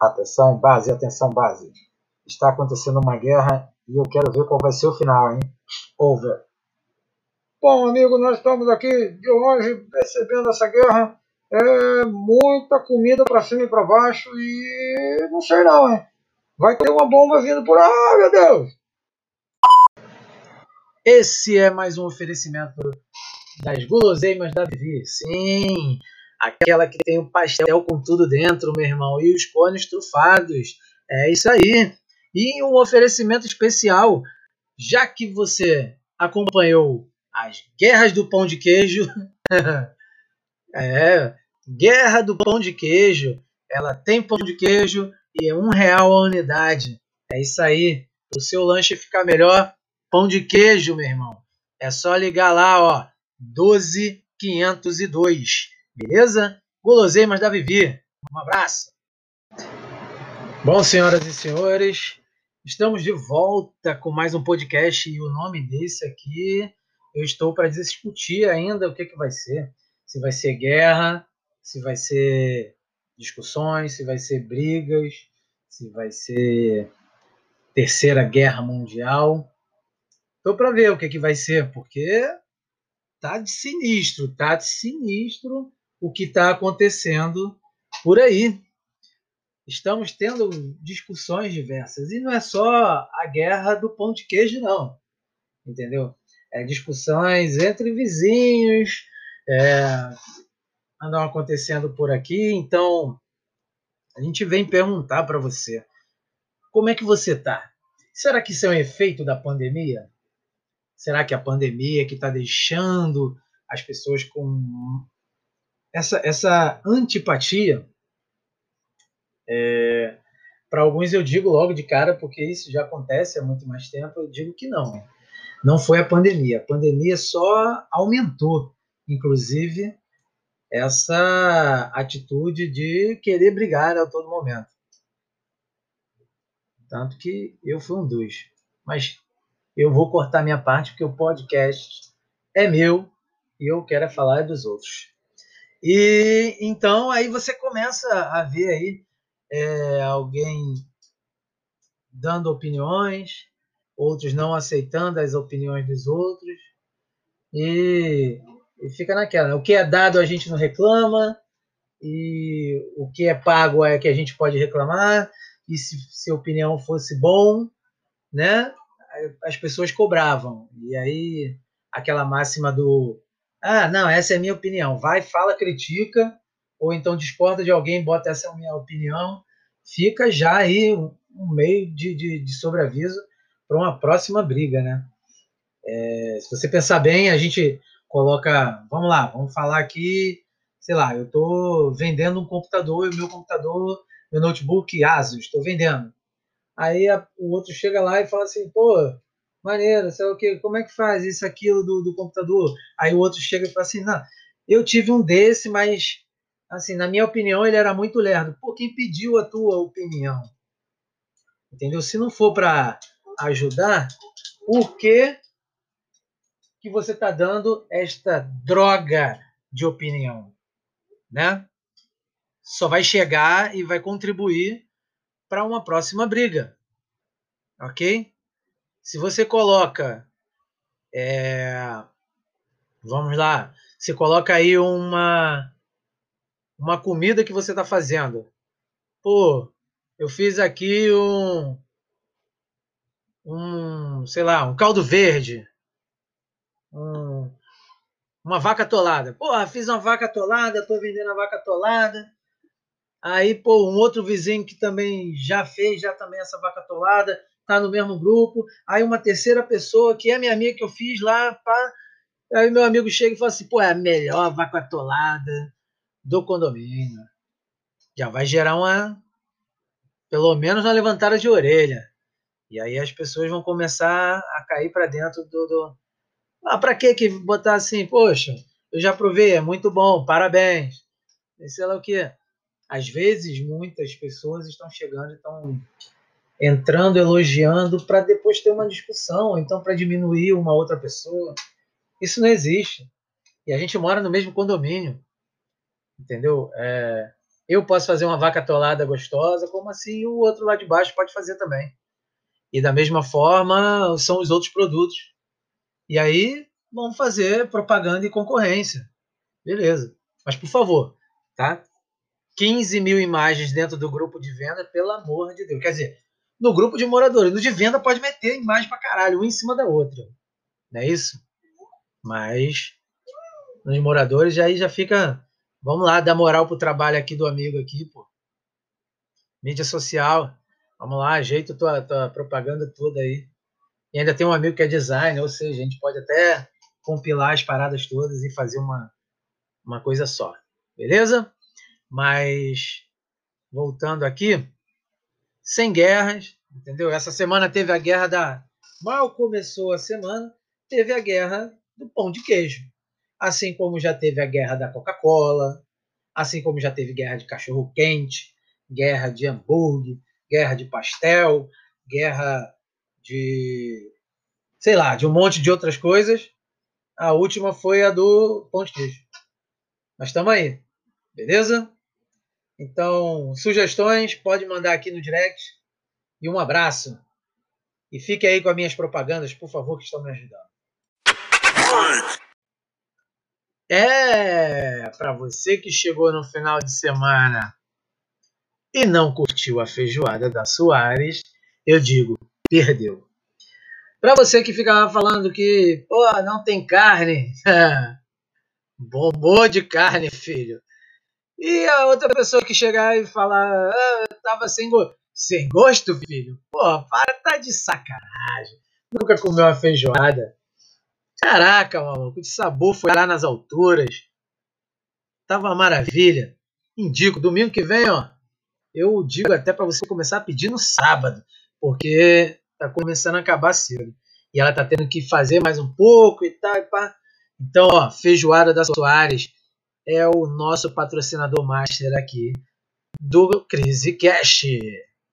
Atenção, base, atenção, base. Está acontecendo uma guerra e eu quero ver qual vai ser o final, hein? Over. Bom, amigo, nós estamos aqui de longe percebendo essa guerra. É muita comida para cima e para baixo e não sei não, hein? Vai ter uma bomba vindo por aí, meu Deus! Esse é mais um oferecimento das guloseimas da Vivi. Sim, aquela que tem o pastel com tudo dentro, meu irmão, e os cones trufados. É isso aí. E um oferecimento especial, já que você acompanhou as guerras do pão de queijo. é, guerra do pão de queijo. Ela tem pão de queijo e é um real a unidade. É isso aí. O seu lanche ficar melhor, pão de queijo, meu irmão. É só ligar lá, ó, 12502. Beleza? Guloseimas da Vivi. Um abraço. Bom, senhoras e senhores, estamos de volta com mais um podcast e o nome desse aqui eu estou para discutir ainda o que, que vai ser. Se vai ser guerra, se vai ser discussões, se vai ser brigas, se vai ser terceira guerra mundial. Estou para ver o que, que vai ser, porque tá de sinistro, tá de sinistro o que está acontecendo por aí. Estamos tendo discussões diversas e não é só a guerra do pão de queijo, não, entendeu? É discussões entre vizinhos, é, andam acontecendo por aqui. Então, a gente vem perguntar para você: como é que você está? Será que isso é um efeito da pandemia? Será que a pandemia que está deixando as pessoas com essa, essa antipatia, é, para alguns eu digo logo de cara, porque isso já acontece há muito mais tempo, eu digo que não. Não foi a pandemia. A pandemia só aumentou, inclusive, essa atitude de querer brigar a todo momento. Tanto que eu fui um dos. Mas eu vou cortar minha parte, porque o podcast é meu e eu quero falar dos outros. E então aí você começa a ver aí é, alguém dando opiniões, outros não aceitando as opiniões dos outros, e, e fica naquela. Né? O que é dado a gente não reclama, e o que é pago é que a gente pode reclamar, e se, se a opinião fosse bom, né, as pessoas cobravam. E aí aquela máxima do ah, não, essa é a minha opinião. Vai, fala, critica, ou então discorda de alguém, bota essa é a minha opinião. Fica já aí um, meio de, de, de sobreaviso para uma próxima briga, né? É, se você pensar bem, a gente coloca, vamos lá, vamos falar aqui, sei lá, eu estou vendendo um computador, o meu computador, meu notebook Asus, estou vendendo. Aí a, o outro chega lá e fala assim, pô, maneiro, sei o que, como é que faz isso, aquilo do, do computador? Aí o outro chega e fala assim, não, eu tive um desse, mas, assim, na minha opinião, ele era muito lerdo. Pô, quem pediu a tua opinião? Entendeu? Se não for para ajudar, por que, que você está dando esta droga de opinião? Né? Só vai chegar e vai contribuir para uma próxima briga. Ok? Se você coloca. É, vamos lá. Você coloca aí uma. Uma comida que você está fazendo. Pô, eu fiz aqui um. Um, sei lá, um caldo verde. Um, uma vaca tolada. Porra, fiz uma vaca tolada, tô vendendo a vaca tolada. Aí, pô, um outro vizinho que também já fez, já também essa vaca tolada tá no mesmo grupo. Aí uma terceira pessoa, que é minha amiga que eu fiz lá, pá. Aí meu amigo chega e fala assim, pô, é a melhor vaca atolada do condomínio. Já vai gerar uma, pelo menos uma levantada de orelha. E aí as pessoas vão começar a cair para dentro do, do... Ah, para que que botar assim, poxa, eu já provei, é muito bom, parabéns. E sei lá o que. Às vezes, muitas pessoas estão chegando e estão entrando, elogiando, para depois ter uma discussão, ou então para diminuir uma outra pessoa. Isso não existe. E a gente mora no mesmo condomínio. Entendeu? É, Eu posso fazer uma vaca atolada gostosa, como assim o outro lá de baixo pode fazer também. E da mesma forma são os outros produtos. E aí vamos fazer propaganda e concorrência. Beleza. Mas por favor, tá? 15 mil imagens dentro do grupo de venda, pelo amor de Deus. Quer dizer, no grupo de moradores. No de venda pode meter imagem pra caralho, uma em cima da outra. Não é isso? Mas nos moradores aí já fica. Vamos lá, dar moral pro trabalho aqui do amigo aqui, pô. Mídia social. Vamos lá, ajeita tua, tua propaganda toda aí. E ainda tem um amigo que é designer, ou seja, a gente pode até compilar as paradas todas e fazer uma, uma coisa só. Beleza? Mas voltando aqui, sem guerras, entendeu? Essa semana teve a guerra da. Mal começou a semana, teve a guerra do pão de queijo. Assim como já teve a guerra da Coca-Cola, assim como já teve guerra de cachorro-quente, guerra de hambúrguer, guerra de pastel, guerra de. sei lá, de um monte de outras coisas. A última foi a do pão de queijo. Mas estamos aí, beleza? Então, sugestões, pode mandar aqui no direct. E um abraço. E fique aí com as minhas propagandas, por favor, que estão me ajudando. É, para você que chegou no final de semana e não curtiu a feijoada da Soares, eu digo, perdeu. Para você que ficava falando que, pô, não tem carne, bombou de carne, filho. E a outra pessoa que chegar e falar, ah, tava sem, go sem gosto, filho. Pô, para, tá de sacanagem. Nunca comeu uma feijoada. Caraca, maluco, de sabor foi lá nas alturas. Tava uma maravilha. Indico, domingo que vem, ó, eu digo até para você começar a pedir no sábado, porque tá começando a acabar cedo. E ela tá tendo que fazer mais um pouco e tal. E pá. Então, ó, feijoada da Soares é o nosso patrocinador master aqui do Crise Cash.